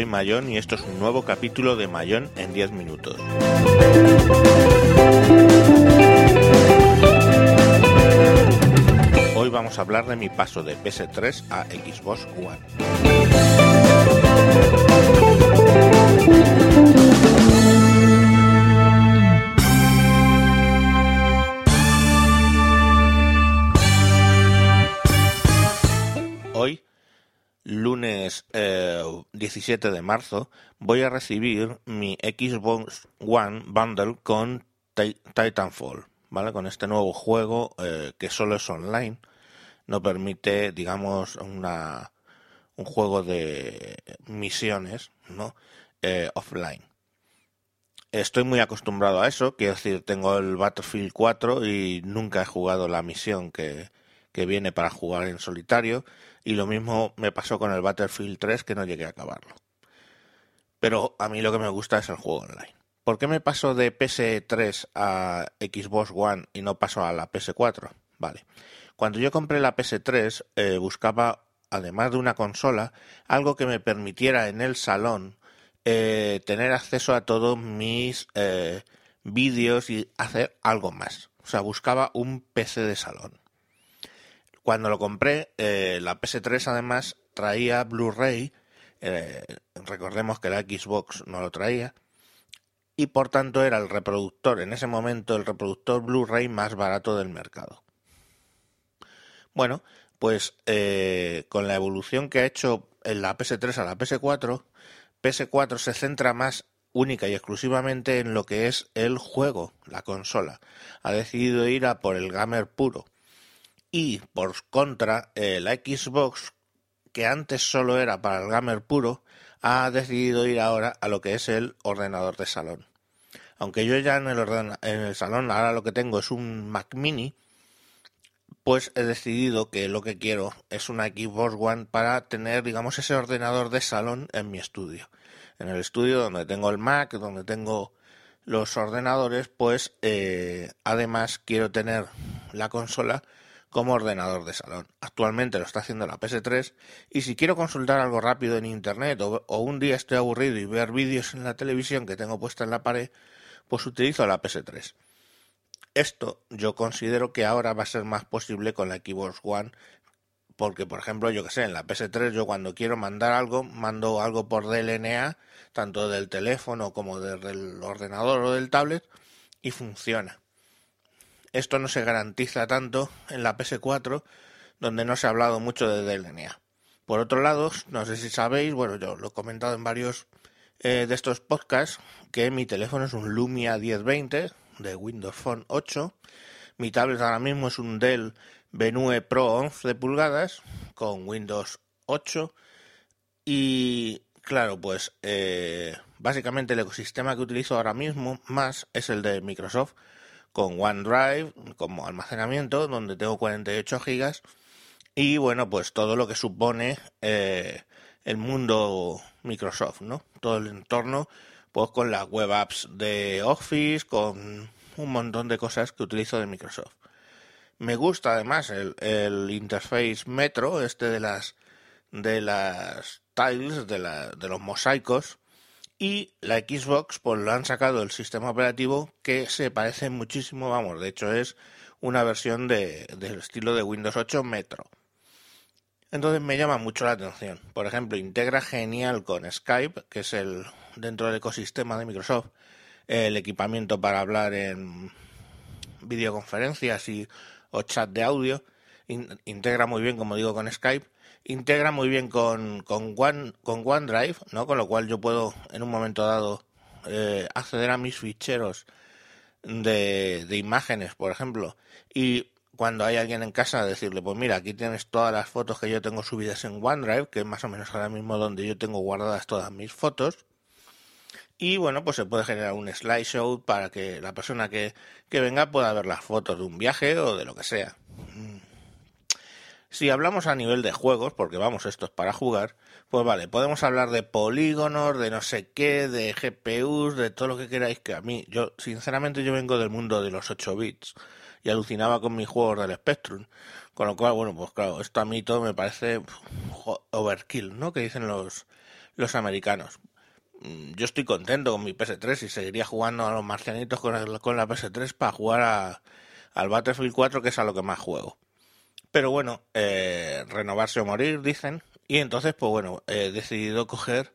soy Mayón y esto es un nuevo capítulo de Mayón en 10 minutos. Hoy vamos a hablar de mi paso de PS3 a Xbox One. 17 de marzo, voy a recibir mi Xbox One Bundle con Ti- Titanfall, ¿vale? Con este nuevo juego eh, que solo es online, no permite, digamos, una, un juego de misiones, ¿no? Eh, offline. Estoy muy acostumbrado a eso, quiero decir, tengo el Battlefield 4 y nunca he jugado la misión que, que viene para jugar en solitario y lo mismo me pasó con el Battlefield 3 que no llegué a acabarlo. Pero a mí lo que me gusta es el juego online. ¿Por qué me paso de PS3 a Xbox One y no paso a la PS4? Vale. Cuando yo compré la PS3 eh, buscaba, además de una consola, algo que me permitiera en el salón eh, tener acceso a todos mis eh, vídeos y hacer algo más. O sea, buscaba un PC de salón. Cuando lo compré, eh, la PS3 además traía Blu-ray, eh, recordemos que la Xbox no lo traía, y por tanto era el reproductor, en ese momento el reproductor Blu-ray más barato del mercado. Bueno, pues eh, con la evolución que ha hecho en la PS3 a la PS4, PS4 se centra más única y exclusivamente en lo que es el juego, la consola. Ha decidido ir a por el gamer puro. Y por contra, eh, la Xbox, que antes solo era para el gamer puro, ha decidido ir ahora a lo que es el ordenador de salón. Aunque yo ya en el, en el salón ahora lo que tengo es un Mac mini, pues he decidido que lo que quiero es una Xbox One para tener, digamos, ese ordenador de salón en mi estudio. En el estudio donde tengo el Mac, donde tengo los ordenadores, pues eh, además quiero tener la consola como ordenador de salón. Actualmente lo está haciendo la PS3 y si quiero consultar algo rápido en internet o, o un día estoy aburrido y ver vídeos en la televisión que tengo puesta en la pared, pues utilizo la PS3. Esto yo considero que ahora va a ser más posible con la Xbox One porque, por ejemplo, yo que sé, en la PS3 yo cuando quiero mandar algo, mando algo por DLNA, tanto del teléfono como del ordenador o del tablet, y funciona. Esto no se garantiza tanto en la PS4, donde no se ha hablado mucho de DLNA. Por otro lado, no sé si sabéis, bueno, yo lo he comentado en varios eh, de estos podcasts, que mi teléfono es un Lumia 1020 de Windows Phone 8. Mi tablet ahora mismo es un Dell Venue Pro 11 pulgadas con Windows 8. Y claro, pues eh, básicamente el ecosistema que utilizo ahora mismo más es el de Microsoft con OneDrive como almacenamiento, donde tengo 48 gigas. Y bueno, pues todo lo que supone eh, el mundo Microsoft, ¿no? Todo el entorno, pues con las web apps de Office, con un montón de cosas que utilizo de Microsoft. Me gusta además el, el interface Metro, este de las de las tiles, de, la, de los mosaicos, y la Xbox pues lo han sacado el sistema operativo que se parece muchísimo, vamos, de hecho es una versión de, del estilo de Windows 8 Metro. Entonces me llama mucho la atención. Por ejemplo, integra genial con Skype, que es el dentro del ecosistema de Microsoft, el equipamiento para hablar en videoconferencias y o chat de audio. In- integra muy bien, como digo, con Skype. Integra muy bien con, con, One, con OneDrive, ¿no? Con lo cual yo puedo en un momento dado eh, acceder a mis ficheros de, de imágenes, por ejemplo, y cuando hay alguien en casa decirle, pues mira, aquí tienes todas las fotos que yo tengo subidas en OneDrive, que es más o menos ahora mismo donde yo tengo guardadas todas mis fotos. Y bueno, pues se puede generar un slideshow para que la persona que, que venga pueda ver las fotos de un viaje o de lo que sea. Si hablamos a nivel de juegos, porque vamos, esto es para jugar, pues vale, podemos hablar de polígonos, de no sé qué, de GPUs, de todo lo que queráis, que a mí, yo, sinceramente, yo vengo del mundo de los 8 bits y alucinaba con mis juegos del Spectrum, Con lo cual, bueno, pues claro, esto a mí todo me parece overkill, ¿no? Que dicen los, los americanos. Mm, yo estoy contento con mi PS3 y seguiría jugando a los marcianitos con, con la PS3 para jugar a, al Battlefield 4, que es a lo que más juego. Pero bueno, eh, renovarse o morir, dicen. Y entonces, pues bueno, he decidido coger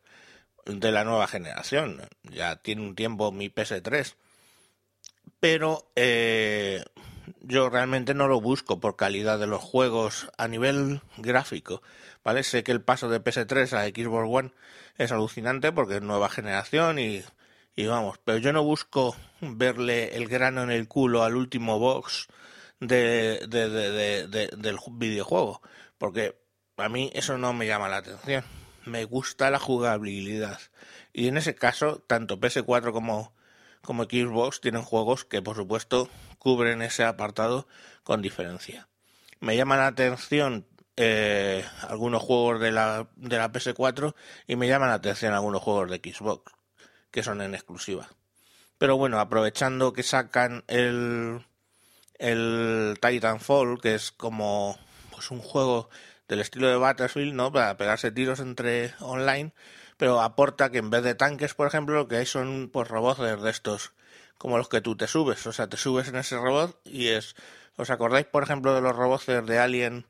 de la nueva generación. Ya tiene un tiempo mi PS3. Pero eh, yo realmente no lo busco por calidad de los juegos a nivel gráfico. ¿Vale? Sé que el paso de PS3 a Xbox One es alucinante porque es nueva generación y, y vamos, pero yo no busco verle el grano en el culo al último box de, de, de, del videojuego, porque a mí eso no me llama la atención. Me gusta la jugabilidad. Y en ese caso, tanto PS4 como, como Xbox tienen juegos que, por supuesto, cubren ese apartado con diferencia. Me llama la atención eh, algunos juegos de la, de la PS4 y me llaman la atención algunos juegos de Xbox que son en exclusiva. Pero bueno, aprovechando que sacan el, el Titanfall, que es como pues un juego del estilo de Battlefield, ¿no? Para pegarse tiros entre online, pero aporta que en vez de tanques, por ejemplo, lo que hay son pues robots de estos, como los que tú te subes, o sea, te subes en ese robot y es ¿Os acordáis, por ejemplo, de los robots de Alien,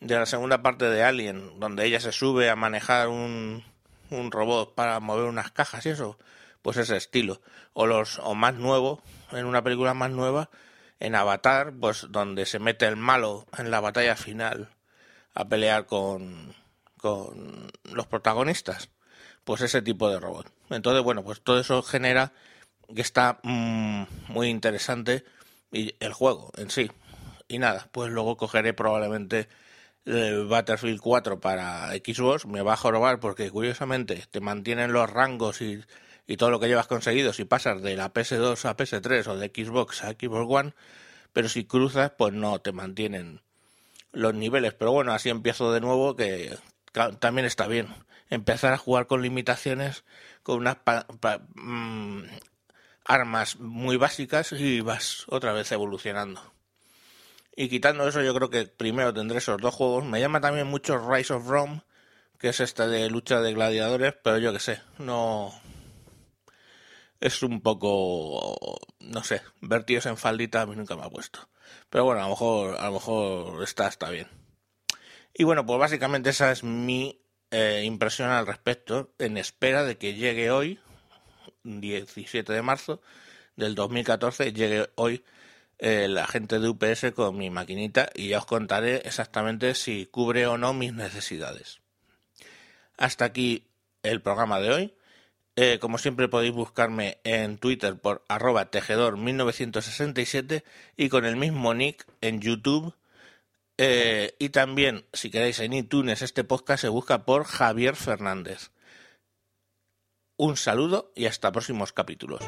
de la segunda parte de Alien, donde ella se sube a manejar un, un robot para mover unas cajas y eso? Pues ese estilo. O los, o más nuevo, en una película más nueva, en Avatar, pues donde se mete el malo en la batalla final a pelear con, con los protagonistas. Pues ese tipo de robot. Entonces, bueno, pues todo eso genera que está mm, muy interesante y el juego en sí. Y nada, pues luego cogeré probablemente el Battlefield 4 para Xbox, me va a jorobar porque curiosamente te mantienen los rangos y y todo lo que llevas conseguido si pasas de la PS2 a PS3 o de Xbox a Xbox One, pero si cruzas pues no te mantienen los niveles. Pero bueno, así empiezo de nuevo que también está bien. Empezar a jugar con limitaciones, con unas mm, armas muy básicas y vas otra vez evolucionando. Y quitando eso, yo creo que primero tendré esos dos juegos. Me llama también mucho Rise of Rome, que es este de lucha de gladiadores, pero yo que sé, no, es un poco, no sé, vertidos en faldita a mí nunca me ha puesto. Pero bueno, a lo mejor, a lo mejor está, está bien. Y bueno, pues básicamente esa es mi eh, impresión al respecto, en espera de que llegue hoy, 17 de marzo del 2014, llegue hoy eh, la gente de UPS con mi maquinita y ya os contaré exactamente si cubre o no mis necesidades. Hasta aquí el programa de hoy. Eh, como siempre podéis buscarme en Twitter por arroba tejedor1967 y con el mismo nick en YouTube. Eh, y también, si queréis, en iTunes este podcast se busca por Javier Fernández. Un saludo y hasta próximos capítulos.